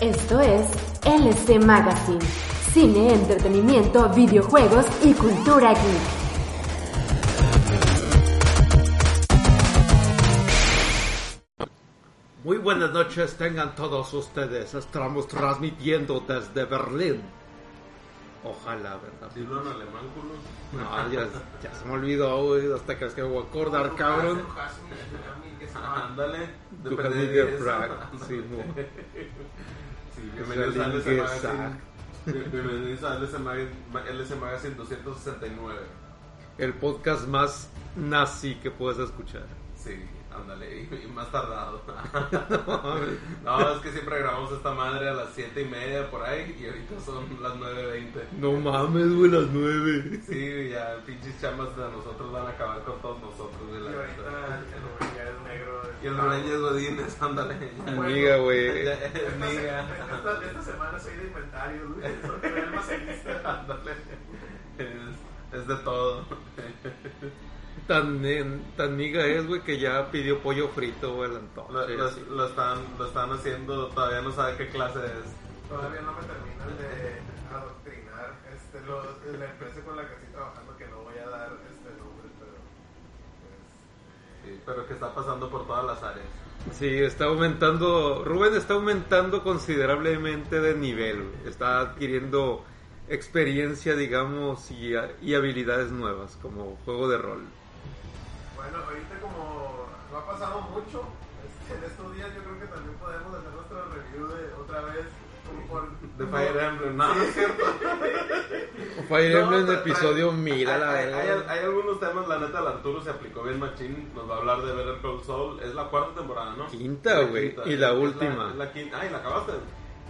Esto es LC Magazine, cine, entretenimiento, videojuegos y cultura geek. Muy buenas noches tengan todos ustedes. Estamos transmitiendo desde Berlín. Ojalá, ¿verdad? Dilo en alemán, culo. No, ya, ya se me olvidó, güey. Hasta que es que voy a acordar, cabrón. Ándale. De. Frag. Sí. Sí, bienvenidos a LS Magazine. Bienvenidos a LS Magazine, LS Magazine 269. El podcast más nazi que puedes escuchar. Sí, ándale. Y, y más tardado. No, es que siempre grabamos esta madre a las 7 y media por ahí y ahorita son las 9.20. No mames, güey, las nueve. Sí, ya pinches chamas de nosotros van a acabar con todos nosotros. Y la ahorita neta. el Rubén es. Y Godínez, ándale. Amiga, güey. Amiga. esta, esta semana soy de inventario, güey. Soy el almacenista. Ándale. Es, es de todo. Tan, en- tan miga es, güey, que ya pidió pollo frito, güey, el Lo, entonces. lo- lo están, lo están haciendo, todavía no sabe qué clase es. Todavía no me terminan de adoctrinar este, lo- la empresa con la que estoy trabajando, que no voy a dar este nombre, pero. Pues, Sí, pero que está pasando por todas las áreas. Sí, está aumentando, Rubén está aumentando considerablemente de nivel, está adquiriendo experiencia, digamos, y, y habilidades nuevas, como juego de rol. bueno, ahorita como no ha pasado mucho, este, en estos días yo creo que también podemos hacer nuestra review de otra vez. De Fire Emblem, no, no es cierto. Fire No, Emblem episodio tra- 1000, a la hay, hay, hay algunos temas, la neta, el Arturo se aplicó bien machín. Nos va a hablar de Better Call Saul. Es la cuarta temporada, ¿no? Quinta, güey, y la Es última. es la quinta. Ay, ¿la acabaste?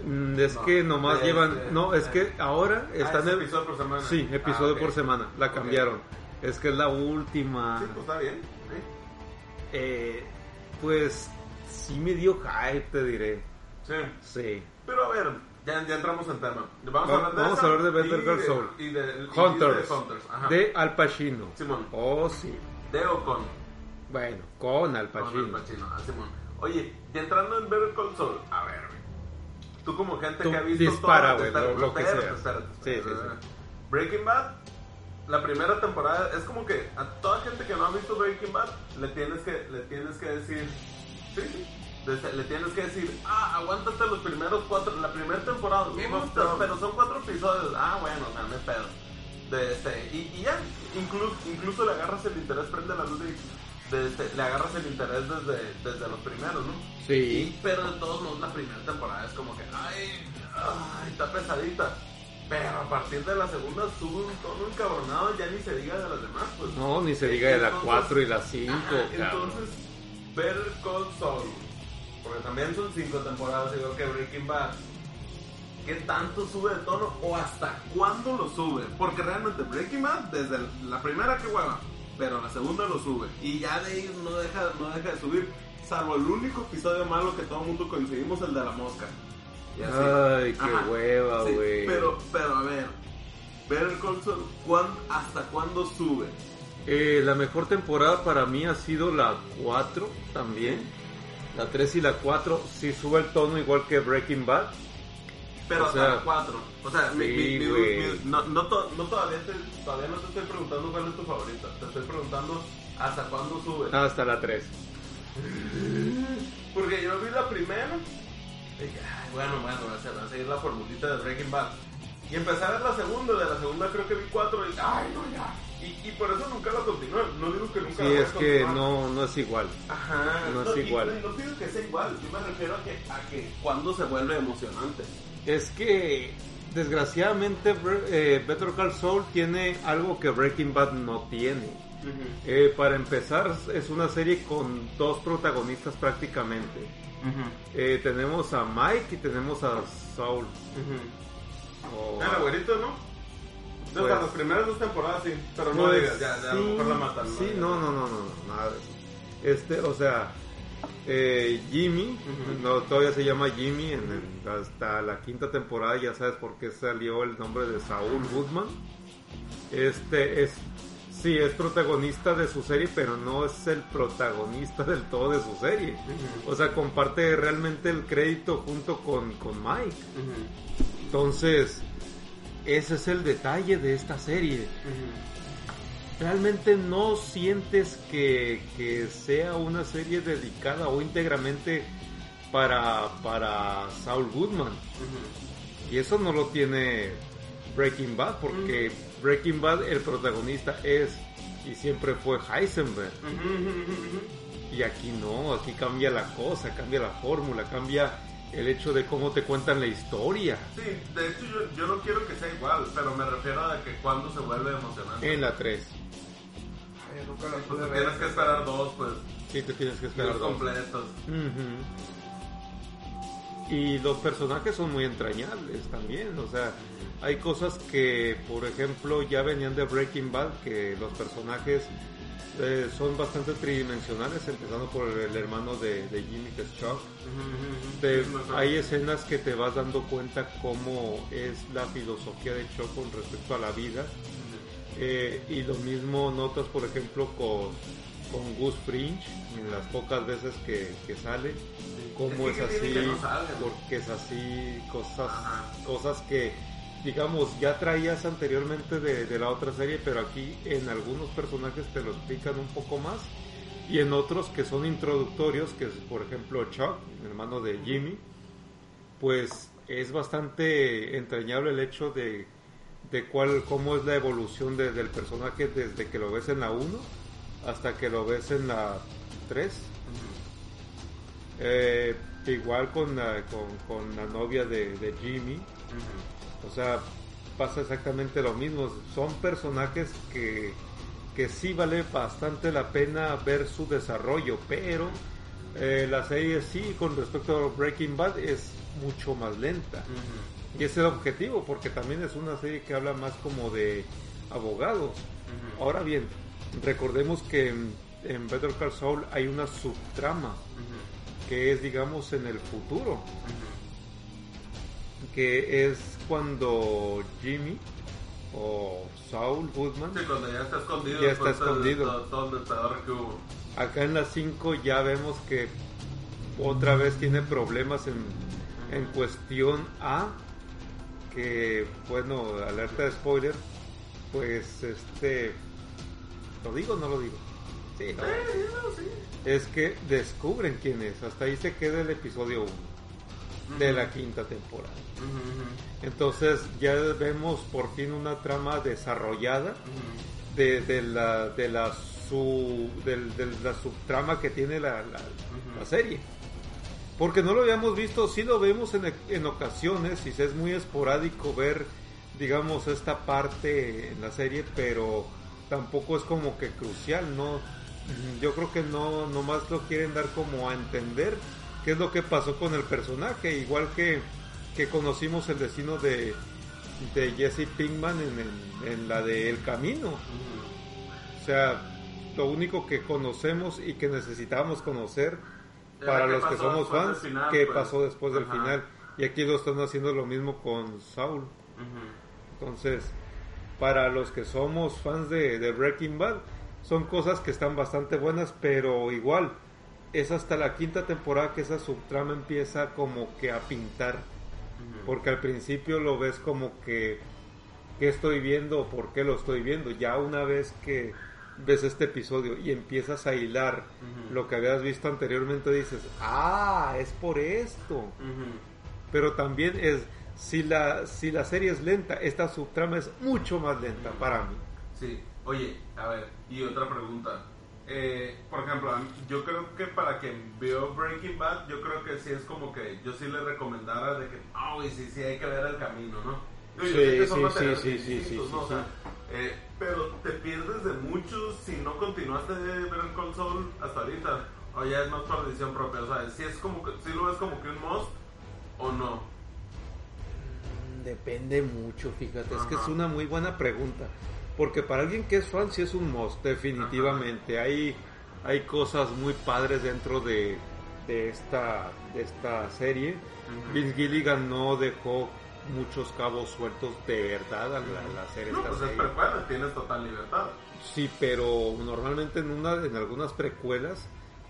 Mm, Es No, que nomás este- llevan, no, es que ahora Ah, están es en... episodio por semana. Sí, episodio Ah, ok. por semana, la cambiaron. Es que es la última. Sí, pues está bien. sí. Eh, pues sí me dio hype, te diré. Sí. Sí. Pero a ver, ya, ya entramos en tema. Vamos Va- a hablar de vamos a hablar de Better Call Saul. Y de, y Hunters. de Hunters. Ajá. De Al Pacino. Simón. Oh, sí. De o con. Bueno, con Al Con Pacino. Al Pacino, ah, Simón. Oye, y entrando en Better Call Saul, a ver. Tú como gente Tú que ha visto dispara, espérate, lo- lo que espérate, sea. espérate, Sí, espérate. sí, Breaking Bad, la primera temporada, es como que a toda gente que no ha visto Breaking Bad, le tienes que, le tienes que decir, sí, sí, le tienes que decir, ah, aguántate los primeros cuatro, la primera temporada, Game "Uh, of pero, Thrones". pero son cuatro episodios, ah, bueno, o sea, hay pedo. De este, y, y ya, incluso, incluso le agarras el interés, prende la luz y de este, le agarras el interés desde, desde los primeros, ¿no? Sí. Pero de todos modos, la primera temporada es como que, ay, ay, está pesadita. Pero a partir de la segunda sube un tono encabronado, ya ni se diga de las demás, pues. No, ni se diga de la Entonces- 4 y la 5, Ajá, cabrón. Entonces, Better Call Saul, porque también son cinco temporadas, igual que Breaking Bad. ¿Qué tanto sube de tono o hasta cuándo lo sube? Porque realmente Breaking Bad, desde la primera que hueva, pero la segunda lo sube. Y ya de ahí no deja, no deja de subir, salvo el único episodio malo que todo el mundo coincidimos, el de la mosca. Y así. Ay, qué Ajá. hueva, Sí, güey. pero, pero a ver, Better Call Saul, ¿cuán- ¿hasta cuándo sube? Eh, la mejor temporada para mí ha sido la 4 también. La 3 y la 4 sí sube el tono igual que Breaking Bad. Pero O hasta sea, la 4. O sea, mi- sí, mi- mi- güey. mi- no, no, to- no todavía, te, todavía no te estoy preguntando cuál es tu favorita. Te estoy preguntando hasta cuándo sube. Hasta la 3. Porque yo vi la primera. Y dije, "Ay, bueno, bueno, va a, ser- va a seguir la formulita de Breaking Bad. Y empecé a ver la segunda. De la segunda creo que vi 4. Y ay, no, ya. Y, y por eso nunca la continué. No digo que nunca Sí, la es que no, no es igual. Ajá. no es y- igual. y No, digo que sea igual. Yo me refiero a que, a que cuando se vuelve emocionante. Es que desgraciadamente eh, Better Call Saul tiene algo que Breaking Bad no tiene. Eh, para empezar, es una serie con dos protagonistas prácticamente. Eh, tenemos a Mike y tenemos a Saul. O- El abuelito, ¿no? Pues- o sea, las primeras dos temporadas sí, pero no Pues, digas, ya, ya a lo sí, mejor la matan. Sí, digas. no, no, no, no, no, nada. Este, o sea, eh, Jimmy, Ujú. no, todavía se llama Jimmy, en el- hasta la quinta temporada ya sabes por qué salió el nombre de Saúl Goodman. Este es Sí, es protagonista de su serie, pero no es el protagonista del todo de su serie. O sea, comparte realmente el crédito junto con, con Mike. Entonces, ese es el detalle de esta serie. Realmente no sientes que, que sea una serie dedicada o íntegramente para, para Saul Goodman. Y eso no lo tiene Breaking Bad, porque Breaking Bad el protagonista es y siempre fue Heisenberg. Y aquí no, aquí cambia la cosa, cambia la fórmula, cambia el hecho de cómo te cuentan la historia. Sí, de hecho yo, yo no quiero que sea igual, pero me refiero a que cuando se vuelve emocionante. En la 3. Oye, nunca lo Pues te ver. tienes que esperar dos, pues, Sí, te tienes que esperar dos dos. completos. Y los personajes son muy entrañables también, o sea, hay cosas que, por ejemplo, ya venían de Breaking Bad, que los personajes eh, son bastante tridimensionales, empezando por el hermano de, de Jimmy, que es Chuck. Hay escenas que te vas dando cuenta cómo es la filosofía de Chuck con respecto a la vida. Eh, y lo mismo notas, por ejemplo, con, con Gus Fringe, en las pocas veces que, que sale, cómo Es así, porque es así, cosas, Ajá. cosas que, digamos, ya traías anteriormente de, de la otra serie, pero aquí en algunos personajes te lo explican un poco más. Y en otros que son introductorios, que es por ejemplo Chuck, el hermano de Jimmy, pues es bastante entrañable el hecho de, de cuál, cómo es la evolución de- del personaje desde que lo ves en la 1 hasta que lo ves en la 3. Eh, igual con la, con, la novia de Jimmy, o sea, pasa exactamente lo mismo. Son personajes que, que sí vale bastante la pena ver su desarrollo, pero eh, la serie sí, con respecto a Breaking Bad, es mucho más lenta. Y ese es el objetivo, porque también es una serie que habla más como de abogados. Ahora bien, recordemos que en, en Better Call Saul hay una subtrama que es, digamos, en el futuro, que es cuando Jimmy o Saul Goodman, Sí, cuando ya está escondido. Ya está después de escondido. Todo, todo el destador que hubo. acá en las 5 ya vemos que otra vez tiene problemas en, en cuestión A, que bueno, alerta de spoiler, pues este, ¿lo digo o no lo digo? Sí, no. Es que descubren quién es, hasta ahí se queda el episodio 1 de la quinta temporada. Entonces ya vemos por fin una trama desarrollada de, de la de la su del- de la subtrama que tiene la, la- la serie. Porque no lo habíamos visto, sí lo vemos en, en ocasiones y es muy esporádico ver, digamos, esta parte en la serie, pero tampoco es como que crucial, ¿no? Yo creo que no, nomás lo quieren dar como a entender qué es lo que pasó con el personaje, igual que, que conocimos el destino de, de Jesse Pinkman en, en la de El Camino. O sea, lo único que conocemos y que necesitamos conocer para los que somos fans, final, qué pues. pasó después del final. Y aquí lo están haciendo lo mismo con Saul. Entonces, para los que somos fans de, de Breaking Bad, son cosas que están bastante buenas, pero igual, es hasta la quinta temporada que esa subtrama empieza como que a pintar. Porque al principio lo ves como que, ¿qué estoy viendo o por qué lo estoy viendo? Ya una vez que ves este episodio y empiezas a hilar lo que habías visto anteriormente, dices, ah, es por esto pero también es si la si la serie es lenta esta subtrama es mucho más lenta para mí Sí, oye, a ver, y otra pregunta. Eh, por ejemplo, yo creo que para quien vio Breaking Bad, yo creo que sí es como que yo sí le recomendara de que, ah, uy, sí, sí, hay que ver el camino, ¿no? Yo Sí, sé que son sí, sí, sí, sí, eh, pero te pierdes de mucho si no continuaste de ver el console hasta ahorita. O ya es más por decisión propia. O sea, si es como que, si lo ves como que un must o no. depende mucho fíjate es que es una muy buena pregunta porque para alguien que es fan sí es un must definitivamente hay hay cosas muy padres dentro de, de esta de esta serie Vince Gilligan no dejó muchos cabos sueltos de verdad al, al hacer No, esta pues es serie. precuela, tienes total libertad. Sí, pero normalmente en una en algunas precuelas,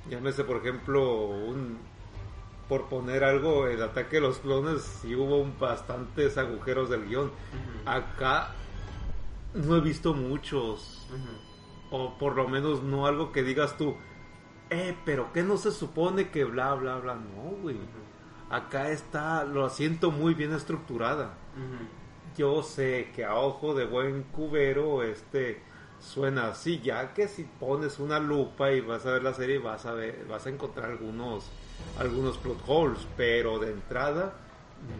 llámese por ejemplo un por poner algo, el ataque de los clones sí hubo un- bastantes agujeros del guion. Acá no he visto muchos, o por lo menos no algo que digas tú, eh, pero que no se supone que bla bla bla, no, güey. Acá está, lo siento muy bien estructurada. Yo sé que a ojo de buen cubero este suena así, ya que si pones una lupa y vas a ver la serie vas a ver, vas a encontrar algunos algunos plot holes, pero de entrada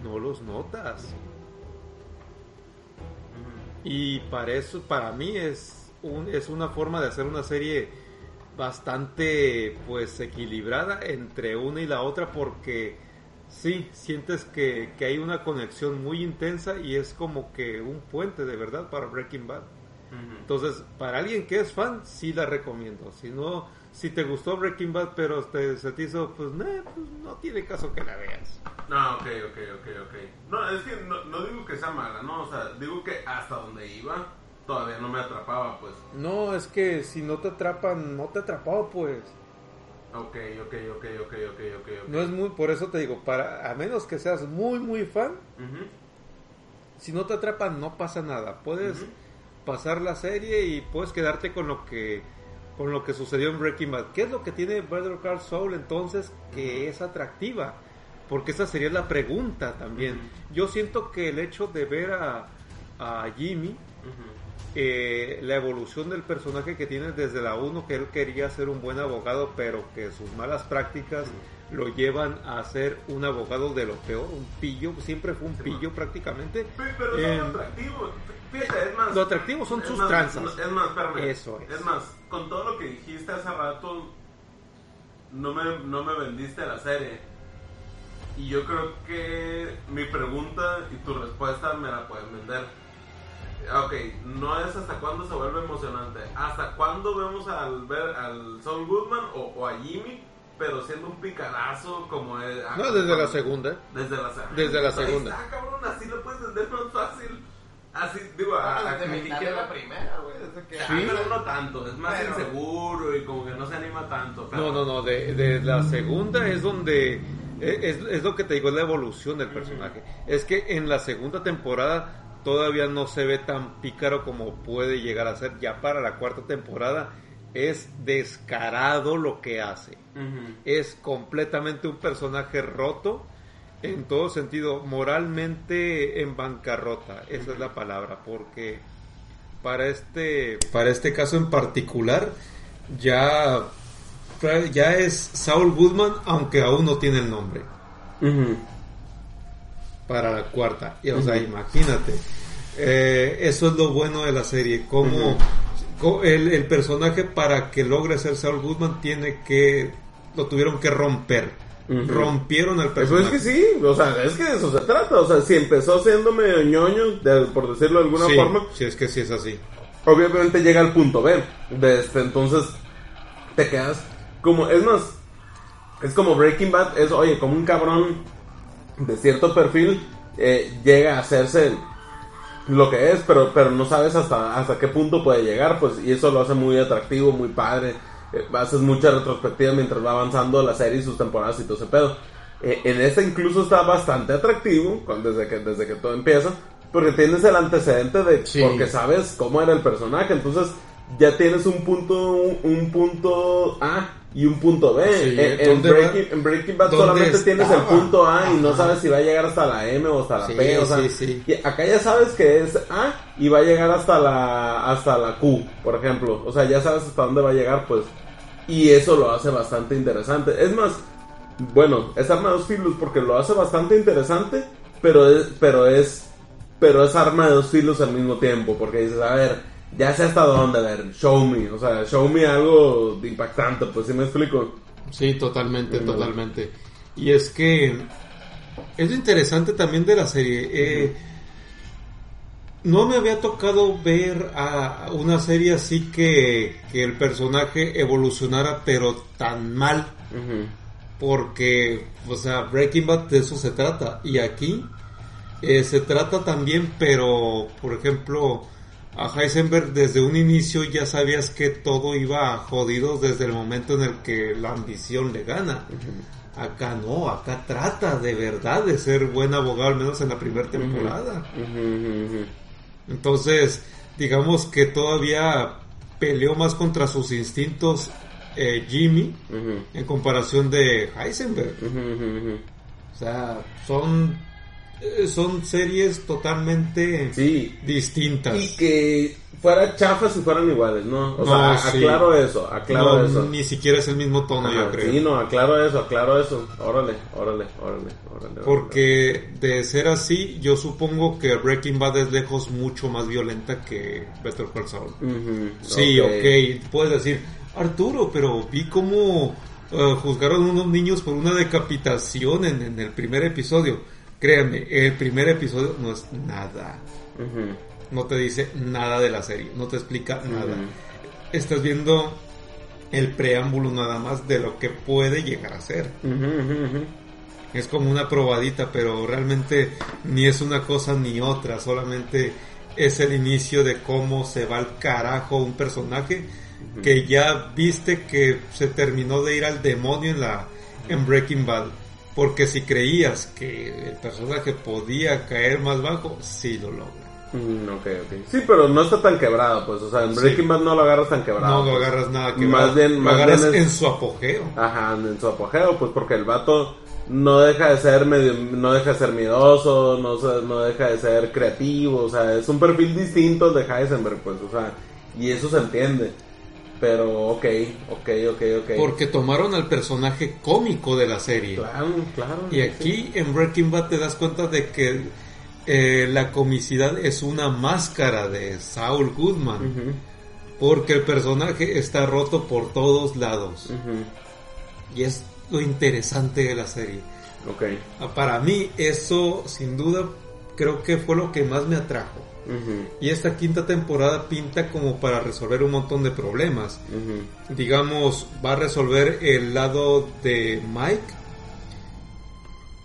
no los notas. Y para eso, para mí es un, es una forma de hacer una serie bastante pues equilibrada entre una y la otra porque sí, sientes que, que hay una conexión muy intensa y es como que un puente de verdad para Breaking Bad. Entonces, para alguien que es fan, sí la recomiendo. Si no, si te gustó Breaking Bad, pero te, se te hizo, pues, nah, pues no tiene caso que la veas. No, ok, ok, ok, ok. No, es que no, no digo que sea mala, no, o sea, digo que hasta donde iba todavía no me atrapaba, pues. No, es que si no te atrapan, no te atrapó, pues. Ok, ok, ok, ok, ok, ok. No es muy, por eso te digo, para, a menos que seas muy, muy fan, si no te atrapan, no pasa nada. Puedes pasar la serie y puedes quedarte con lo que con lo que sucedió en Breaking Bad. ¿Qué es lo que tiene Better Call Saul entonces que es atractiva? Porque esa sería la pregunta también. Yo siento que el hecho de ver a, a Jimmy. Eh, la evolución del personaje que tiene desde la 1, que él quería ser un buen abogado, pero que sus malas prácticas lo llevan a ser un abogado de lo peor, un pillo, siempre fue un pillo prácticamente. Pe- Pero es Eh, lo atractivo. Fíjate, es más. lo atractivo son es sus más- tranzas. Es más, espérame. Eso es. Es más, con todo lo que dijiste hace rato, no me, no me vendiste la serie. Y yo creo que mi pregunta y tu respuesta me la pueden vender. Ok, no es hasta cuándo se vuelve emocionante. ¿Hasta cuándo vemos al ver al Saul Goodman o, o a Jimmy, pero siendo un picarazo como es? No, desde la segunda. Desde la segunda. Desde la segunda. está, cabrón, así lo puedes vender más fácil. Así, digo, a, Ah, a desde que la primera, güey. Que Ah, pero no tanto, es más Pero- inseguro y como que no se anima tanto. pero- No, no, no, de, de la segunda es donde eh, es, es lo que te digo, es la evolución del personaje. Es que en la segunda temporada todavía no se ve tan pícaro como puede llegar a ser. Ya para la cuarta temporada es descarado lo que hace. Es completamente un personaje roto en todo sentido, moralmente en bancarrota, esa es la palabra, porque para este para este caso en particular ya ya es Saul Goodman, aunque aún no tiene el nombre para la cuarta. Y, o sea, imagínate. Eh, eso es lo bueno de la serie. Como co- el, el personaje para que logre ser Saul Goodman tiene que lo tuvieron que romper. Ujú. Rompieron al personaje. es que sí, o sea, es que de eso se trata. O sea, si empezó siendo medio ñoño, de- por decirlo de alguna Sí, forma, sí, es que sí es así. obviamente llega al punto B. De este, entonces, te quedas como, es más, es como Breaking Bad, es, oye, como un cabrón de cierto perfil eh, llega a hacerse lo que es, pero, pero no sabes hasta, hasta qué punto puede llegar, pues, y eso lo hace muy atractivo, muy padre. Eh, haces mucha retrospectiva mientras va avanzando la serie y sus temporadas y todo ese pedo. Eh, en esta incluso está bastante atractivo, desde que, desde que todo empieza, porque tienes el antecedente de, Sí. porque sabes cómo era el personaje, entonces ya tienes un punto, un, punto A y un punto B. Sí, en. Breaking, en Breaking Bad ¿Dónde solamente tienes el punto A y no sabes si va a llegar hasta la M o hasta la Sí, P, o sea, sí, acá ya sabes que es A y va a llegar hasta la hasta la Q, por ejemplo. O sea, ya sabes hasta dónde va a llegar, pues. Y eso lo hace bastante interesante. Es más, bueno, es arma de dos filos porque lo hace bastante interesante, pero es, pero es, pero es arma de dos filos al mismo tiempo, porque dices, a ver, ya sé hasta dónde, a ver, show me, o sea, show me algo impactante, pues si me explico. Sí, totalmente, totalmente. Y es que es lo interesante también de la serie. eh, no me había tocado ver a una serie así que, que el personaje evolucionara, pero tan mal. Porque, o sea, Breaking Bad de eso se trata. Y aquí eh, se trata también, pero por ejemplo, a Heisenberg desde un inicio ya sabías que todo iba jodido desde el momento en el que la ambición le gana. Acá no, acá trata de verdad de ser buen abogado, al menos en la primera temporada. Entonces, digamos que todavía peleó más contra sus instintos eh, Jimmy en comparación de Heisenberg. O sea, son, son series totalmente Sí, distintas. y que fuera chafas si fueran iguales, ¿no? O No, sea, sí. aclaro eso, aclaro No, eso. Ni siquiera es el mismo tono, Ajá, yo creo. Sí, no, aclaro eso, aclaro eso. Órale, órale, órale, órale. Porque de ser así, yo supongo que Breaking Bad es lejos mucho más violenta que Better Call Saul. Sí, ok, puedes decir, Arturo, pero vi cómo eh, juzgaron unos niños por una decapitación en, en el primer episodio. Créanme, el primer episodio no es nada. No te dice nada de la serie, no te explica nada. Estás viendo el preámbulo nada más de lo que puede llegar a ser. Es como una probadita, pero realmente ni es una cosa ni otra, solamente es el inicio de cómo se va al carajo un personaje que ya viste que se terminó de ir al demonio en la en Breaking Bad. Porque si creías que el personaje podía caer más bajo, sí lo logra. Mm, ok, ok. Sí, pero no está tan quebrado, pues. O sea, en Breaking Bad no lo agarras tan quebrado. No lo agarras nada que Más bien- lo más agarras bien es- en su apogeo. Ajá, en su apogeo, pues porque el vato no deja de ser medio, no deja de ser miedoso, no, no deja de ser creativo, o sea, es un perfil distinto al de Heisenberg, pues, o sea, y eso se entiende. Pero, ok, ok, ok, ok. Porque tomaron al personaje cómico de la serie. Claro, claro. Y aquí en Breaking Bad te das cuenta de que eh, la comicidad es una máscara de Saul Goodman. Porque el personaje está roto por todos lados. Y es lo interesante de la serie. Ok. Ah, Para mí eso sin duda creo que fue lo que más me atrajo. Y esta quinta temporada pinta como para resolver un montón de problemas. digamos, va a resolver el lado de Mike.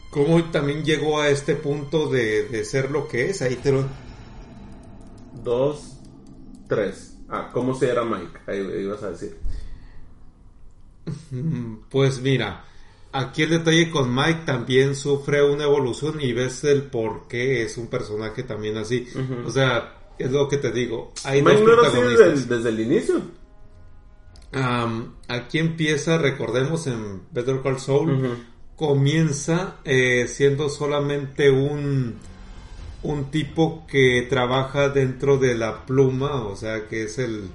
Cómo también llegó a este punto de, de ser lo que es. Ahí te lo... Dos, tres. Ah, ¿cómo se era Mike? Ahí ibas a decir. Pues mira, aquí el detalle con Mike también sufre una evolución y ves el por qué es un personaje también así. O sea, es lo que te digo. Hay Mike dos no protagonistas. desde, desde el inicio. Aquí empieza, recordemos, en Better Call Saul, comienza eh, siendo solamente un, un tipo que trabaja dentro de la pluma, o sea, que es el,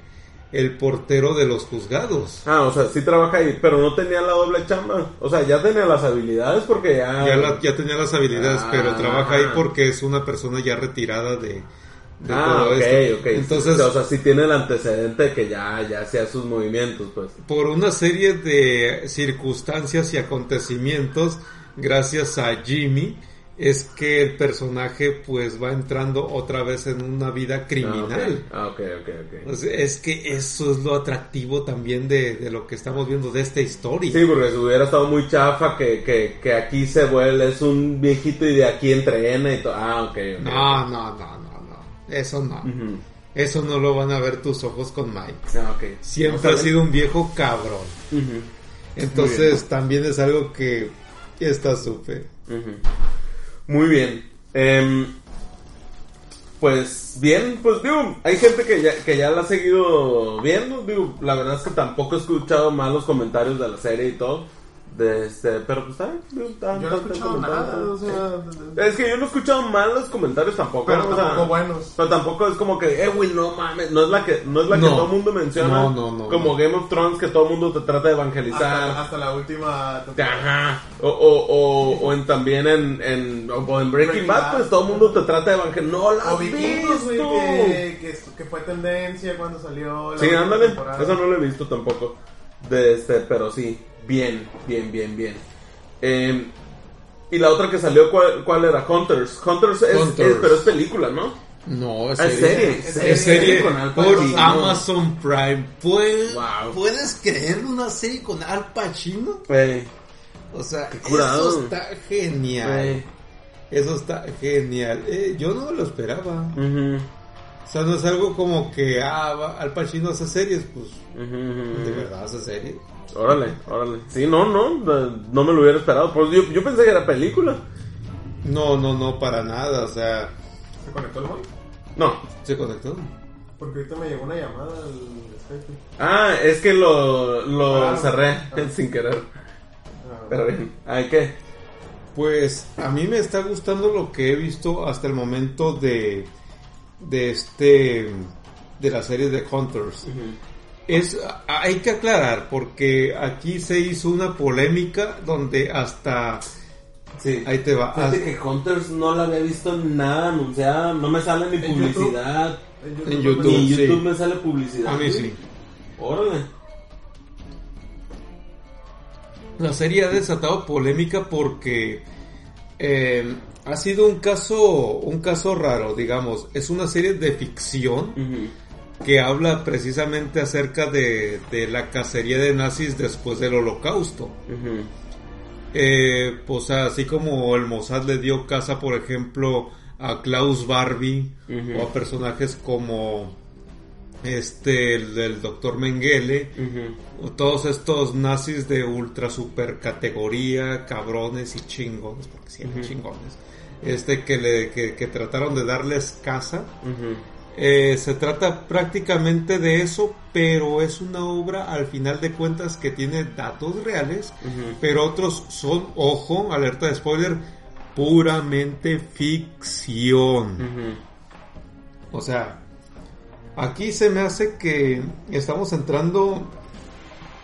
el portero de los juzgados. Ah, o sea, sí trabaja ahí, pero no tenía la doble chamba. O sea, ya tenía las habilidades porque ya... Ya, la- ya tenía las habilidades, Ah. pero trabaja ahí porque es una persona ya retirada de, de ah, todo ok, esto. ok. Entonces, o sea, sí tiene el antecedente de que ya, ya hacía sus movimientos, pues. por una serie de circunstancias y acontecimientos, gracias a Jimmy, es que el personaje pues va entrando otra vez en una vida criminal. Ah, ok, ok, ok. ok. Pues, es que eso es lo atractivo también de, de lo que estamos viendo de esta historia. Sí, porque si hubiera estado muy chafa que, que, que aquí se vuelve, es un viejito y de aquí entrena y todo. Ah, ok, ok. No, no, no, no, no. Eso no. Eso no lo van a ver tus ojos con Mike. Ah, ok. Siempre No ha sido un viejo cabrón. Entonces también es algo que está súper. ujú. Muy bien. Em, pues bien, pues digo, hay gente que ya, que ya la ha seguido viendo, digo, la verdad es que tampoco he escuchado malos comentarios de la serie y todo. De este, pero pues digo, está- Yo no he escuchado nada, o sea, Es que yo no he escuchado malos comentarios tampoco. pero ¿no? O sea, tampoco buenos. Pero tampoco es como que, eh, güey, no mames, no es la que, no es la que No. todo el mundo menciona. No, no, no, Como no. Game of Thrones que todo el mundo te trata de evangelizar. Hasta, hasta la última. Ajá. O, o, o, o en también en, en, o en Breaking, Breaking Bad, Bad. pues todo el mundo te trata de evangelizar. No la O has Vikingos, güey, que, que, que fue tendencia cuando salió la Sí, ándale. temporada. Eso no lo he visto tampoco. De este, pero sí, bien, bien, bien, bien. Eh, y la otra que salió, ¿cuál, cuál era? Hunters. Hunters es, Hunters. es- pero es película, ¿no? No, es Ah, es serie. Es serie con Al por. Amazon Prime. ¿Puedes, Wow. ¿Puedes creer una serie con Al Pacino? O sea, eso está genial. Eso está genial. Eh, yo no lo esperaba. O sea, no es algo como que, ah, Al Pacino hace series, pues, de verdad hace series. Órale, órale. Sí, no, no, no, no me lo hubiera esperado. Pues yo, yo pensé que era película. No, no, no, para nada, o sea, ¿Se conectó el móvil? No. se conectó. Porque ahorita me llegó una llamada al Skype. Ah, es que lo, lo Ah, cerré ah. sin querer. Ah, Pero bien. ¿Ay qué? Pues a mí me está gustando lo que he visto hasta el momento de, de este, de la serie de Hunters. Es, hay que aclarar, porque aquí se hizo una polémica donde hasta, Sí. ahí te va, Fíjate que Hunters no la había visto nada anunciada, no me sale ni ¿En publicidad. En YouTube, Ni en sí. YouTube me sale publicidad. a mí sí. Órale. La serie ha desatado polémica porque eh, ha sido un caso, un caso raro, digamos. Es una serie de ficción que habla precisamente acerca de, de la cacería de nazis después del holocausto. Ujú. Eh, pues así como el Mossad le dio casa, por ejemplo, a Klaus Barbie o a personajes como este, el del doctor Mengele, todos estos nazis de ultra super categoría, cabrones y chingones, porque sí eran Ujú. chingones, este que, le, que, que trataron de darles casa. Eh, se trata prácticamente de eso, pero es una obra al final de cuentas que tiene datos reales, pero otros son, ojo, alerta de spoiler, puramente ficción. O sea, aquí se me hace que estamos entrando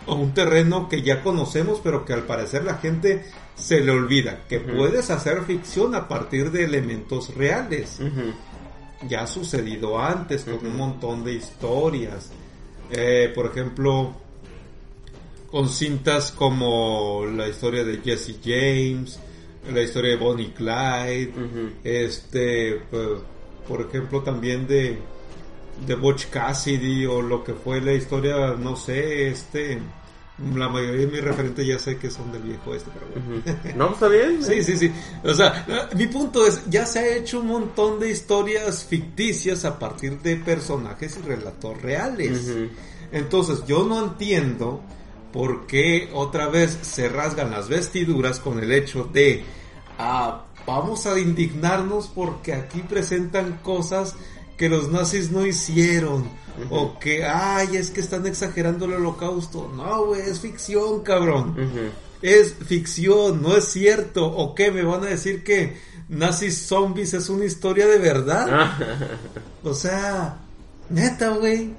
a un terreno que ya conocemos, pero que al parecer la gente se le olvida, que puedes hacer ficción a partir de elementos reales. Ya ha sucedido antes con un montón de historias. Eh, por ejemplo, con cintas como la historia de Jesse James, la historia de Bonnie Clyde, este, pues, por ejemplo, también de, de Butch Cassidy o lo que fue la historia, no sé, este, la mayoría de mis referentes ya sé que son del viejo este, pero bueno. Ujú. No, está bien. Sí, sí, sí. O sea, mi punto es, ya se ha hecho un montón de historias ficticias a partir de personajes y relatos reales. Entonces, yo no entiendo por qué otra vez se rasgan las vestiduras con el hecho de, ah, vamos a indignarnos porque aquí presentan cosas que los nazis no hicieron. O que, ay, es que están exagerando el holocausto. No, güey, es ficción, cabrón. Es ficción, no es cierto. ¿O qué? ¿Me van a decir que nazis zombies es una historia de verdad? O sea, neta, güey.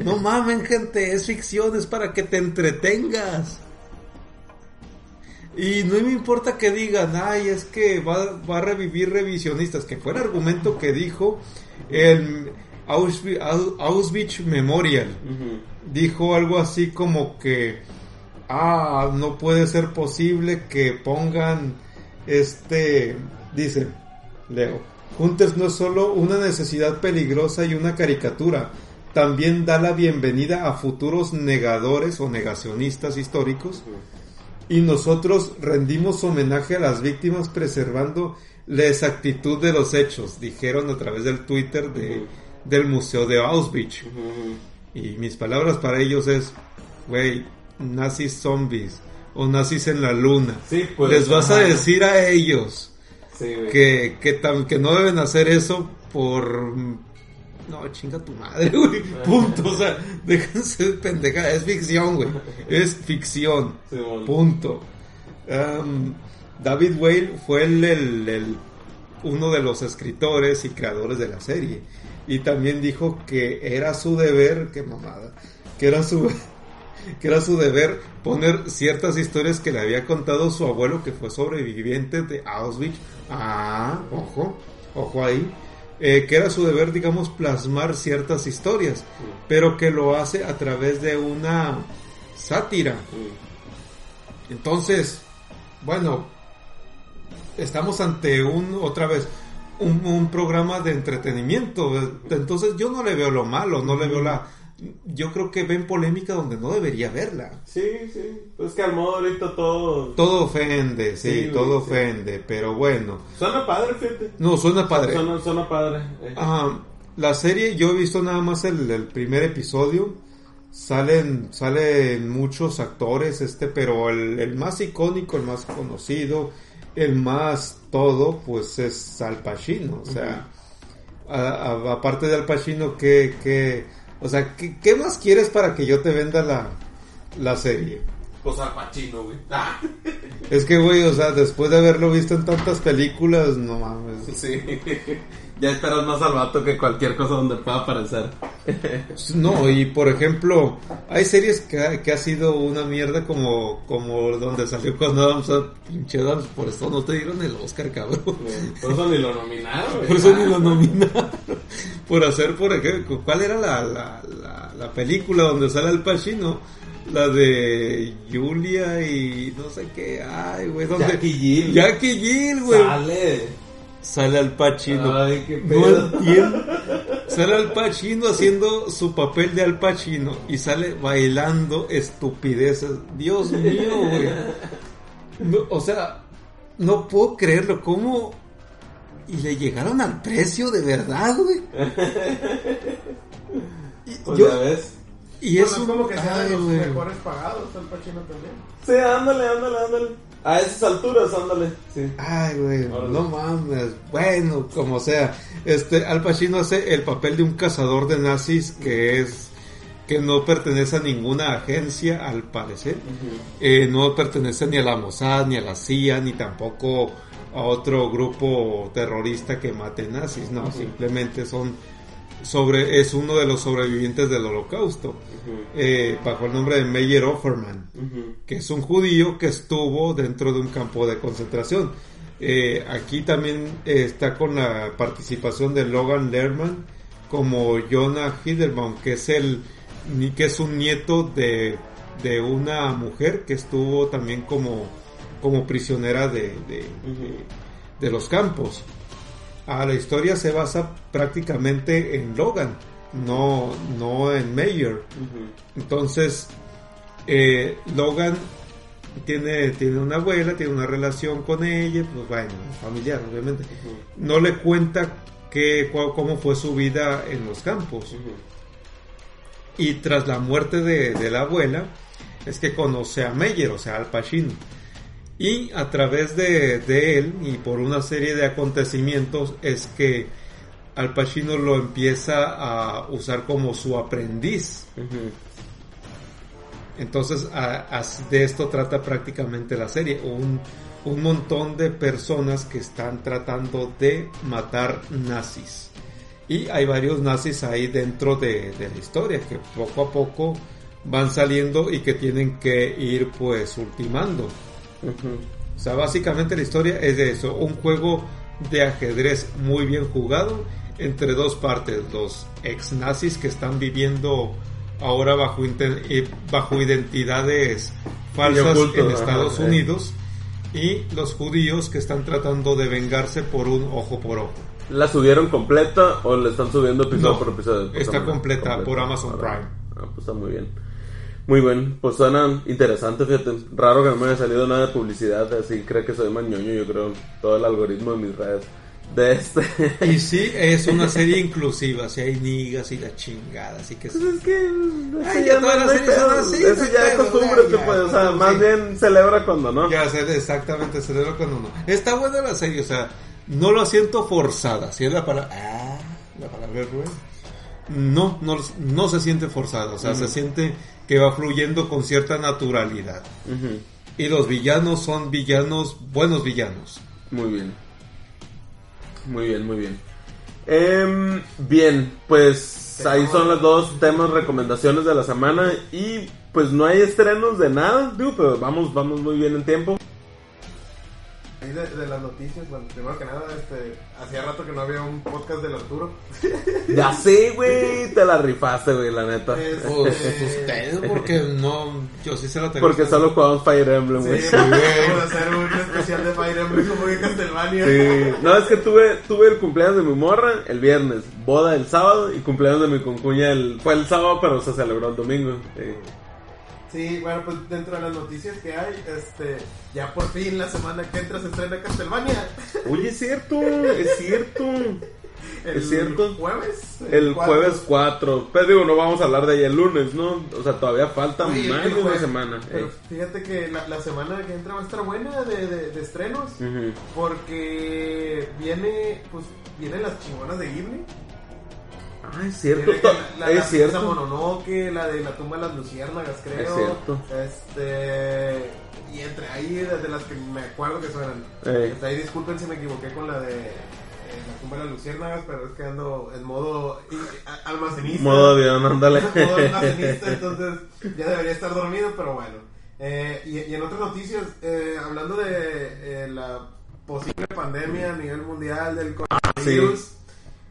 No mamen, gente, es ficción, es para que te entretengas. Y no me importa que digan, ay, es que va, va a revivir revisionistas, que fue el argumento que dijo el Auschwitz, Au- Auschwitz Memorial. Dijo algo así como que, ah, no puede ser posible que pongan este, dice, Leo, Hunters no es solo una necesidad peligrosa y una caricatura, también da la bienvenida a futuros negadores o negacionistas históricos y nosotros rendimos homenaje a las víctimas preservando la exactitud de los hechos, dijeron a través del Twitter de. Del Museo de Auschwitz. Y mis palabras para ellos es, güey, nazis zombies o nazis en la luna. Sí, pues, Les vas a decir a ellos Sí, que, que, que no deben hacer eso por... No, chinga tu madre, güey. Punto. O sea, déjense de pendeja. Es ficción, güey. Es ficción. Sí. Punto. Um, David Whale fue el, el- el- uno de los escritores y creadores de la serie. Y también dijo que era su deber, qué mamada, que era su, que era su deber poner ciertas historias que le había contado su abuelo que fue sobreviviente de Auschwitz. Ah, ojo, ojo ahí. Eh, que era su deber, digamos, plasmar ciertas historias, pero que lo hace a través de una sátira. Ujú. Entonces, bueno, estamos ante un, otra vez, un, un programa de entretenimiento. Entonces yo no le veo lo malo, no le veo la, yo creo que ven polémica donde no debería verla. Sí, sí. Pues que al modo ahorita todo. Todo ofende, sí, todo sí. ofende, pero bueno. Suena padre, fíjate. No, suena padre. Suena, suena padre. eh. Ah, la serie, yo he visto nada más el, el primer episodio. Salen, salen muchos actores, este, pero el, el más icónico, el más conocido, el más todo, pues es Al Pacino. O sea, a- a- aparte de Al Pacino, ¿qué, qué, o sea, ¿qué, qué más quieres para que yo te venda la, la serie? Pues al Pacino, güey. Ah, Es que, güey, o sea, después de haberlo visto en tantas películas, no mames. sí. Ya esperas más al vato que cualquier cosa donde pueda aparecer. No, y por ejemplo, hay series que ha, que ha sido una mierda como, como donde salió con sea, pinche Adams, por eso no te dieron el Oscar, cabrón. Por eso ni lo nominaron. Por eso ni lo nominaron. Por hacer, por ejemplo, ¿cuál era la, la, la, la película donde sale el Pacino? La de Julia y no sé qué, ay, güey, ¿dónde? Jackie Jill. Jackie Jill, güey. Sale. Sale al Pacino. Ay, qué No pedo. entiendo. Sale Al Pacino haciendo su papel de Al Pacino y sale bailando estupideces. Dios mío, güey. No, o sea, no puedo creerlo. ¿Cómo? Y le llegaron al precio de verdad, güey. Y, Pues yo- ya ves. Y Pues es como que sea ay, de los mejores pagados, el Pachino también. Sí, ándale, ándale, ándale. A esas alturas, ándale. Sí. Ay, güey, no mames. Bueno, como sea. Este, Al Pacino hace el papel de un cazador de nazis que es que no pertenece a ninguna agencia, al parecer. Eh, no pertenece ni a la Mossad, ni a la CIA, ni tampoco a otro grupo terrorista que mate nazis. No, simplemente son sobre es uno de los sobrevivientes del Holocausto, eh, bajo el nombre de Meyer Offerman que es un judío que estuvo dentro de un campo de concentración. Eh, aquí también eh, está con la participación de Logan Lerman como Jonah Hidelbaum, que es el que es un nieto de, de una mujer que estuvo también como, como prisionera de, de- de- de los campos. Ah, la historia se basa prácticamente en Logan, no, no en Mayer. Entonces, eh, Logan tiene, tiene una abuela, tiene una relación con ella, pues bueno, familiar, obviamente. No le cuenta que, cómo fue su vida en los campos. Y tras la muerte de, de la abuela, es que conoce a Meyer, o sea, al Pacino. Y a través de, de él y por una serie de acontecimientos es que Al Pacino lo empieza a usar como su aprendiz. Entonces, a- de esto trata prácticamente la serie. Un, un montón de personas que están tratando de matar nazis. Y hay varios nazis ahí dentro de, de la historia que poco a poco van saliendo y que tienen que ir pues ultimando. O sea, básicamente la historia es de eso, un juego de ajedrez muy bien jugado entre dos partes, los ex nazis que están viviendo ahora bajo, eh, bajo identidades falsas oculto, en ajá, Estados eh. Unidos y los judíos que están tratando de vengarse por un ojo por ojo. ¿La subieron completa o le están subiendo episodio No, por episodio? está completa por Amazon Ah, Prime. Ah, pues está muy bien. Muy bien, pues suena interesante, fíjate. Raro que no me haya salido nada de publicidad, así creo que soy más ñoño, yo creo, todo el algoritmo de mis redes. De este. Y sí, es una serie inclusiva, si hay nigas y la chingada, así que sí. Pues es que. Ay, ya ya todas no las series son así, Eso ya es costumbre, ya, ya, pues, o sea, sí. más bien celebra cuando no. Ya exactamente, debe cuando no. Está buena la serie, o sea, no lo siento forzada. Si es la palabra. Ah, la palabra Rubén. No, no, no se siente forzada, o sea, se siente que va fluyendo con cierta naturalidad. Y los villanos son villanos, buenos villanos. Muy bien. Muy bien, muy bien. Em, bien, pues ahí son las dos temas recomendaciones de la semana y pues no hay estrenos de nada, digo, pero vamos, vamos muy bien en tiempo. Ahí de, de las noticias, bueno, primero que nada, este, hacía rato que no había un podcast del Arturo. Ya sé, güey, te la rifaste, güey, la neta. Este, Pues ustedes, porque no, yo sí se la tengo. Porque solo jugamos Fire Emblem, güey. Sí, vamos a hacer un especial de Fire ver como que Castlevania. Sí, no, es que tuve, tuve el cumpleaños de mi morra el viernes, boda el sábado y cumpleaños de mi concuña el, fue el sábado, pero se celebró el domingo. Sí. Sí, bueno, pues dentro de las noticias que hay, este, ya por fin la semana que entra se estrena Castlevania. Oye, es cierto, es cierto. El Es cierto. jueves. El cuatro. jueves 4. Pero digo, no vamos a hablar de ella el lunes, ¿no? O sea, todavía falta Oye, más el de una semana. Pero eh. fíjate que la, la semana que entra va a estar buena de, de, de estrenos. Porque viene, pues, vienen las chingonas de Ghibli. Ah, es cierto. La, la, es la cierto. Mononoke, la de la tumba de las luciérnagas, creo. Es cierto. Este. Y entre ahí, de, de las que me acuerdo que suenan. Ey. Este, ahí disculpen si me equivoqué con la de eh, la tumba de las luciérnagas, pero es que ando en modo almacenista. Modo avión, ándale. modo almacenista, entonces ya debería estar dormido, pero bueno. Eh, y, y en otras noticias, eh, hablando de eh, la posible pandemia a nivel mundial del coronavirus,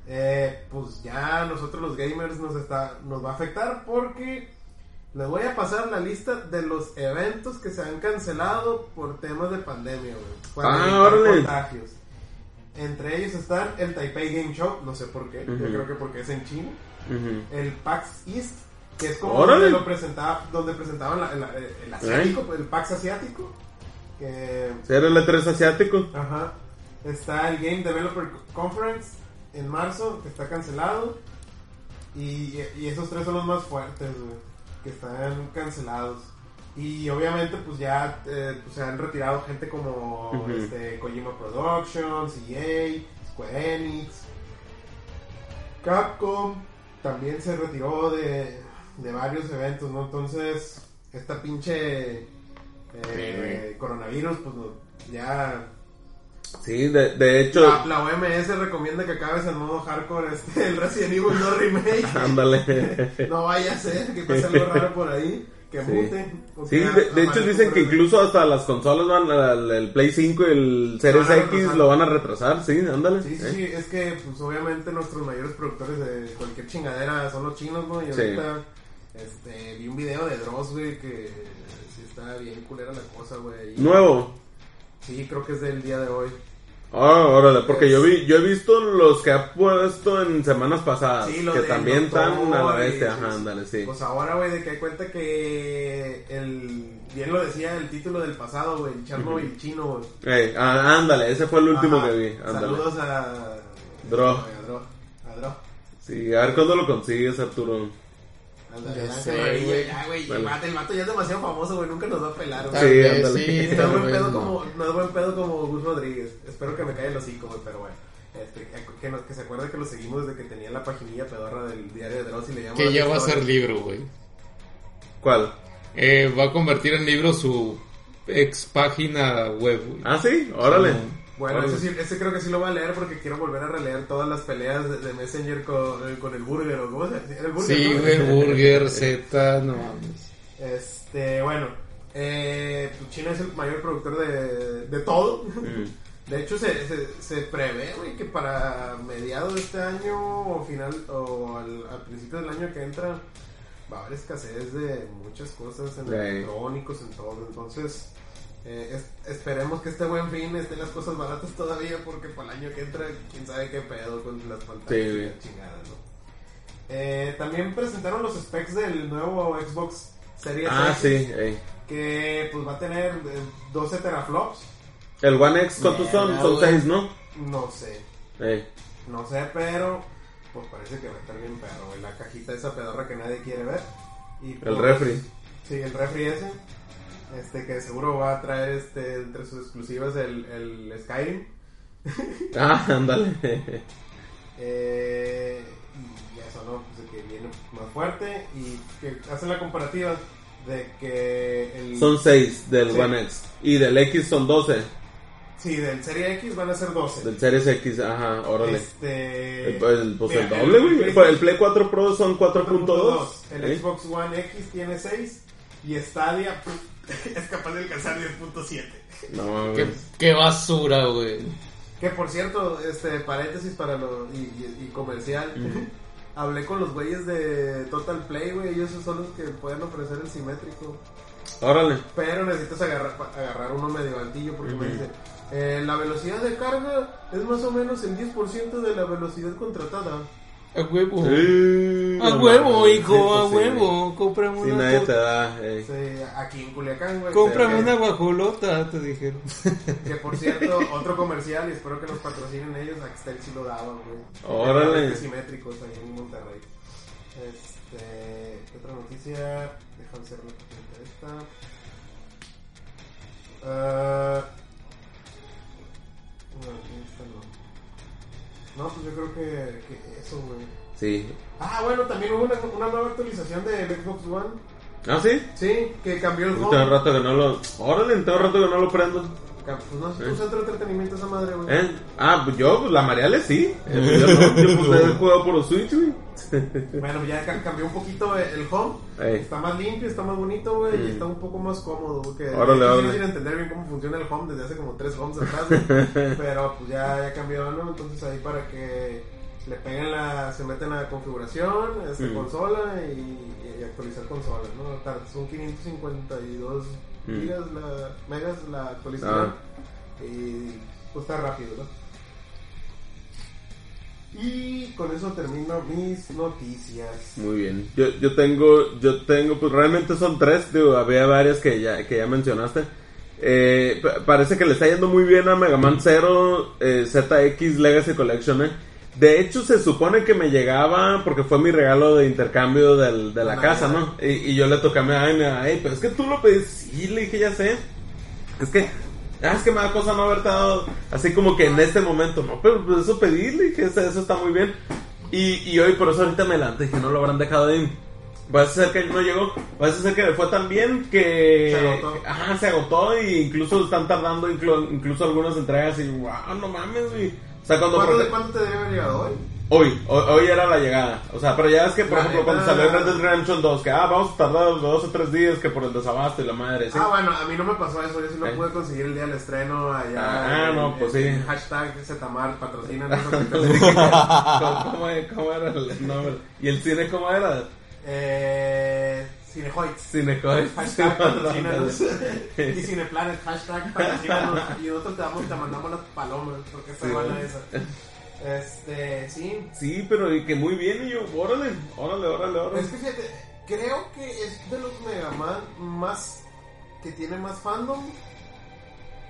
eh, pues ya nosotros los gamers nos, está, nos va a afectar porque les voy a pasar la lista de los eventos que se han cancelado por temas de pandemia, güey. Ah, contagios. Entre ellos están el Taipei Game Show, no sé por qué, yo Ujú. creo que porque es en China Ujú. el PAX East, que es como Órale. donde, lo presentaba, donde presentaban la- la- el asiático, pues, el PAX asiático. Que, ¿Sí era el E3 asiático? ajá. Está el Game Developer Conference en marzo, que está cancelado. Y, y esos tres son los más fuertes, güey, que están cancelados. Y obviamente, pues ya eh, pues, se han retirado gente como este, Kojima Productions, EA, Square Enix. Capcom también se retiró de, de varios eventos, ¿no? Entonces, esta pinche eh, coronavirus, pues no- ya Sí, de, de hecho, la, la OMS recomienda que acabes en modo hardcore este, el Resident Evil 2 Remake. ándale. No vaya a ser que pase algo raro por ahí, que Sí. mute. Sí, de, de hecho dicen que incluso hasta las consolas van, al- el Play 5 y el Series X lo van a retrasar, sí, ándale. Sí, sí, eh. sí, es que pues obviamente nuestros mayores productores de cualquier chingadera son los chinos, ¿no? Y ahorita este, vi un video de Dross, güey, que sí está bien culera la cosa, güey. Nuevo. Sí, creo que es del día de hoy. Ah, órale, porque yo vi, yo he visto los que ha puesto en semanas pasadas, Sí, que también están a la y- bestia, ajá, ándale, sí. Pues ahora, güey, de que hay cuenta que el... Bien lo decía el título del pasado, güey, el Chernobyl chino, güey. Ey, ah, ándale, ese fue el último Ajá. que vi, ándale. Saludos a... Dro. A Dro. A Dro. Sí, a ver cuándo lo consigues, Arturo. Güey. ya, güey. Vale. El vato- ya es demasiado famoso, güey. Nunca nos va a pelar, güey. Sí, ándale. sí, No es buen pedo no. como, no es buen pedo como Gus Rodríguez. Espero que me caiga el hocico, güey, pero bueno. Este, que, nos- que se acuerde que lo seguimos desde que tenía la paginilla pedorra del diario de Dross y le llamamos Que ya va a ser libro, güey. ¿Cuál? Eh, va a convertir en libro su ex página web, güey. Ah, sí, órale. Bueno, ese, sí, ese creo que sí lo voy a leer porque quiero volver a releer todas las peleas de, de Messenger con, eh, con el burger o cómo se llama. El burger. Sí, ¿no? güey, Burger, Z, no mames. Este, bueno, eh, pues China es el mayor productor de, de todo. Mm. De hecho, se, se, se prevé, güey, que para mediados de este año o final o al, al principio del año que entra va a haber escasez de muchas cosas en electrónicos, en todo. Entonces, eh, es- esperemos que este buen fin estén las cosas baratas todavía porque para el año que entra, quién sabe qué pedo con las pantallas Sí, y güey. la chingada, ¿no? Eh, también presentaron los specs del nuevo Xbox Series Ah, X, sí, ey. que pues va a tener eh, 12 teraflops. El One X, ¿cuántos son? Son güey. seis, ¿no? No sé, Ey. no sé, pero pues parece que va a estar bien perro. La cajita esa pedorra que nadie quiere ver. Y, El pues, refri. Sí, el refri ese. Este que seguro va a traer este entre sus exclusivas el, el Skyrim. Ah, ándale. Eh, y eso, ¿no? Pues que viene más fuerte y que hacen la comparativa de que el... Son seis del Sí. One X. Y del X son 12. Sí, del Serie X van a ser 12. Del Series X, ajá, órale. Este... El, el- pues el mira, doble, güey. El, el Play 4 Pro son 4.2. El ¿eh? Xbox One X tiene 6 y Stadia puf, es capaz de alcanzar 10.7. No, Qué, mames. qué basura, güey. Que por cierto, este paréntesis para lo y, y- y comercial. Hablé con los güeyes de Total Play, güey. Ellos son los que pueden ofrecer el simétrico. Órale. Pero necesitas agarrar, pa- agarrar uno medio altillo porque me dice, eh, la velocidad de carga es más o menos el 10% de la velocidad contratada. A huevo. Sí, A no huevo, mames, hijo, sí, a pues, sí. huevo. Cómprame Si una. nadie co- te da. eh. Sí, aquí en Culiacán, güey. Cómprame una guajolota, te dijeron. Que por cierto, otro comercial y espero que nos patrocinen ellos. Axtel sí lo daban, güey. Órale. Simétricos ahí en Monterrey. Este. ¿Qué otra noticia? Déjame hacer la esta. Ah, no, esta no. Pues yo creo que, que eso, güey. Sí. Ah, bueno, también hubo una, una nueva actualización de Xbox One. ¿Ah, sí? Sí, que cambió el Tengo home. rato que no lo. Órale, tengo rato que no lo prendo. Pues no sé, tu centro de entretenimiento esa madre, güey. ¿Eh? Ah, pues yo, pues la Mariale sí. Eh, pues yo no, yo pues he jugado por los Switch, güey. Bueno, ya ca- cambió un poquito el home. Está más limpio, está más bonito, güey. Y está un poco más cómodo, güey. Que Órale, sin entender bien cómo funciona el home desde hace como tres homes atrás. Pero pues ya, ya cambió, ¿no? Entonces ahí para que le peguen la. Se meten a configuración, este, Mm. consola y, y actualizar consola, ¿no? Son 552 Mm. gigas la, megas la actualización. Ah. Y pues está rápido, ¿no? Y con eso termino mis noticias. Muy bien. Yo, yo tengo, yo tengo, pues realmente son tres, digo, había varias que ya, que ya mencionaste. Eh, pa- parece que le está yendo muy bien a Mega Man Zero eh, ZX Legacy Collection, eh. De hecho, se supone que me llegaba porque fue mi regalo de intercambio del- de la casa, ¿no? Y, y yo le toqué a mi ay, pero es que tú lo pediste. Sí, le dije, ya sé. Es que, ah, es que me da cosa no haberte dado así como que en este momento, no, pero pues eso pedí, le dije, eso, está muy bien. Y, y hoy por eso ahorita me levanté, dije, no lo habrán dejado ahí. Parece ser que no llegó, parece ser que le fue tan bien que... Se agotó. Ajá, se agotó y incluso están tardando inclu- incluso algunas entregas y, wow, no mames, güey. O sea, cuando... ¿Cuánto, porque- ¿Cuánto te debe haber llegado hoy? Hoy, hoy, hoy era la llegada. O sea, pero ya es que, por La ejemplo, cuando salió Red Dead Redemption 2, que, ah, vamos a tardar dos o tres días que por el desabasto y la madre, ¿sí? Ah, bueno, a mí no me pasó eso. Yo sí lo Eh. pude conseguir el día del estreno allá. Ah, en- no, pues en- sí. Hashtag Zetamar patrocina. ¿Cómo, cómo, cómo era el nombre? ¿Y el cine cómo era? eh, Cinehoids. Cinecoid. Hashtag patrocínanos. y Cineplanet, hashtag patrocínanos. Y nosotros te, damos, te mandamos las palomas, porque esta Sí, van bueno. esa. Este, sí. Sí, pero que muy bien, y yo, órale, órale, órale, órale. Es que fíjate, creo que es de los Mega Man más. que tiene más fandom.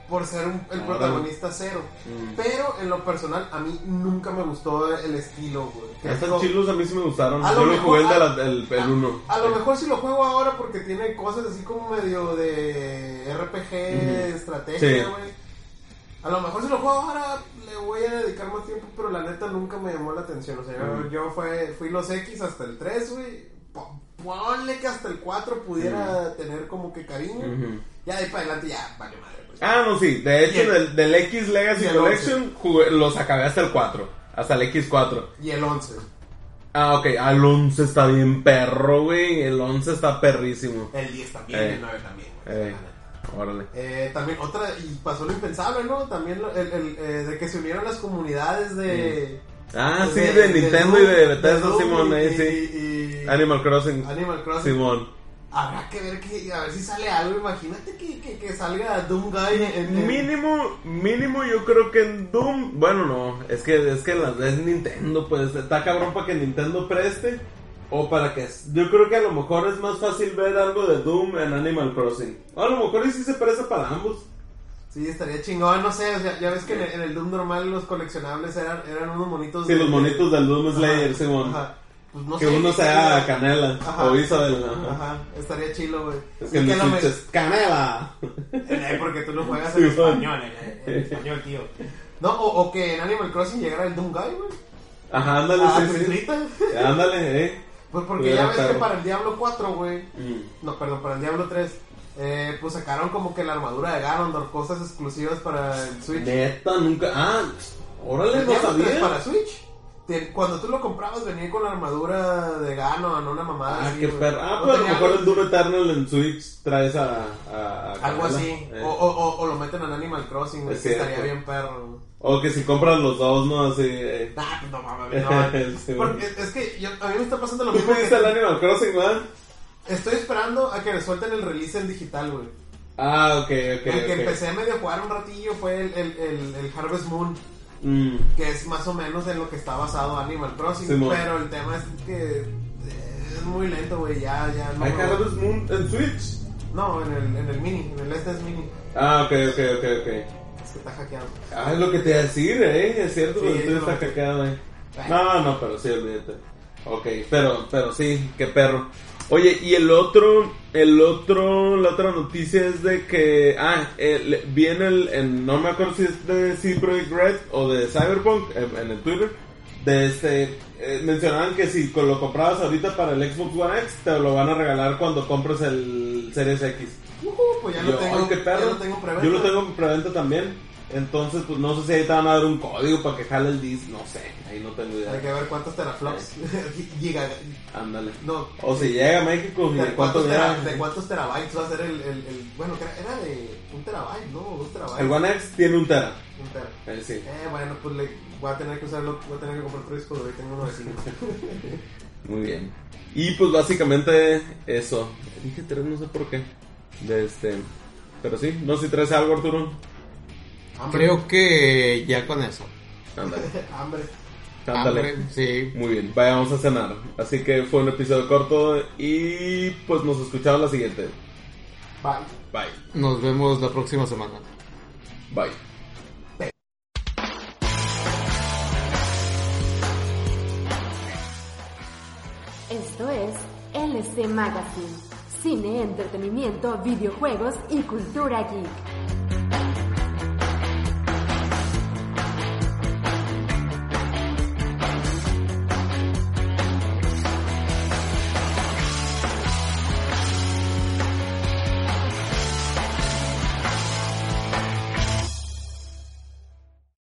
Por ser un- el protagonista cero. Mm. Pero en lo personal, a mí nunca me gustó el estilo, güey. Estos chilos a mí sí me gustaron. A Yo lo mejor- jugué el de a- la- el, el uno. A lo mejor si lo juego ahora porque tiene cosas así como medio de RPG, estrategia, Sí. güey. A lo mejor si lo juego ahora le voy a dedicar más tiempo, pero la neta nunca me llamó la atención. O sea, yo- Ujú. yo, fue, fui los X hasta el 3, güey. Po- Ponle que hasta el 4 pudiera tener como que cariño. Ya de ahí para adelante ya vale madre. Pues. Ah, no, sí. De hecho, el- del, del X Legacy Collection jugué- los acabé hasta el 4. Hasta el X4. Y el 11. Ah, ok. Al 11 está bien perro, güey. El 11 está perrísimo. El 10 también, Eh. el 9 también. güey, Eh. Órale. Eh, también otra, y pasó lo impensable, ¿no? También lo- el, el, eh, de que se unieron las comunidades de... Ah, sí, de, Nintendo y de Bethesda, Doom Simón, ahí sí. y- Animal Crossing, Animal Crossing. Simón. Habrá que ver que, a ver si sale algo. Imagínate que, que, que salga Doom Guy en, en- Mínimo, mínimo yo creo que en Doom, bueno no, es que es que las es Nintendo, pues está cabrón para que Nintendo preste o para que yo creo que a lo mejor es más fácil ver algo de Doom en Animal Crossing. O a lo mejor y sí se presta para ambos. Sí, estaría chingón, no sé. o sea, ya ves que en el, en el Doom normal los coleccionables eran, eran unos monitos. Sí, de- los monitos del Doom Slayer, Simón. ajá. Pues no que sé, uno sea Canela Ajá. o Isabel. Ajá. Ajá, estaría chilo, güey. Es que que lo me- Canela. Eh, porque tú lo juegas en español, en, en español, tío. No, o, o que en Animal Crossing llegara el Doom Guy, güey. Ajá, ándale, Ah, sí, sí. Ándale, eh. Pues porque ya ves que para el Diablo 4, güey. Mm. No, perdón, para el Diablo 3. Eh, pues sacaron como que la armadura de Ganondorf, cosas exclusivas para el Switch. Neta, nunca. Ah, órale, no Diablo 3 sabía. para Switch. Te- Cuando tú lo comprabas venía con la armadura de Ganon, una mamada Ah, así, qué perro. Ah, pues a lo mejor el Doom Eternal en Switch traes a. a- a Algo Canela. así. Eh. O, o, o, lo meten en Animal Crossing, güey, Es que estaría bien perro. O que si compras los dos, ¿no? Así. eh. Ah, pues no mames, no. Sí, Porque es que yo- a mí me está pasando lo ¿Tú mismo el que... Animal Crossing, man? Estoy esperando a que me suelten el release en digital, güey. Ah, ok, ok. el que ok. empecé a medio jugar un ratillo fue el, el, el, el Harvest Moon, Mm, que es más o menos en lo que está basado Animal Crossing. Pero el tema es que es muy lento, güey. Ya, ya no. ¿Hay Harvest Moon en Switch? No, en el, en el mini, en el este es mini. Ah, ok, ok, ok, ok. Es que está hackeado. Ah, es lo que te iba a decir, eh. Es cierto, Sí, eso está hackeado, eh. No, no, pero sí, olvídate. Ok, pero, pero sí, qué perro. Oye, y el otro, el otro, la otra noticia es de que, ah, el, viene el, en- no me acuerdo si es de CD Projekt Red o de Cyberpunk, en, en el Twitter, de este, eh, mencionaban que si lo comprabas ahorita para el Xbox One X, te lo van a regalar cuando compres el Series X. Ujú, pues ya Yo, lo tengo. Ya lo tengo preventa. Yo lo tengo en preventa también. Entonces, pues no sé si ahí te van a dar un código para que jale el disc, no sé, ahí no tengo Hay idea. que ver cuántos teraflops. Giga. Ándale. No. O si llega a México, ¿De de cuánto cuántos, tera- llega. de cuántos terabytes va a ser el, el, el- bueno era, de un terabyte no dos terabytes El One X tiene un tera. un tera Eh, sí. eh bueno pues le voy a tener que usarlo voy a tener que comprar otro disco duro y tengo uno de cinco Muy bien. Y pues básicamente eso. Dije tres, no sé por qué. De este. Pero sí, no sé si traes algo, Arturo. Hambre Creo que ya con eso. Ándale. hambre Ándale. Sí. Muy bien, vayamos a cenar. Así que fue un episodio corto y pues nos escuchamos la siguiente. bye Bye. Nos vemos la próxima semana. Bye. Esto es LC Magazine. Cine, entretenimiento, videojuegos y cultura geek.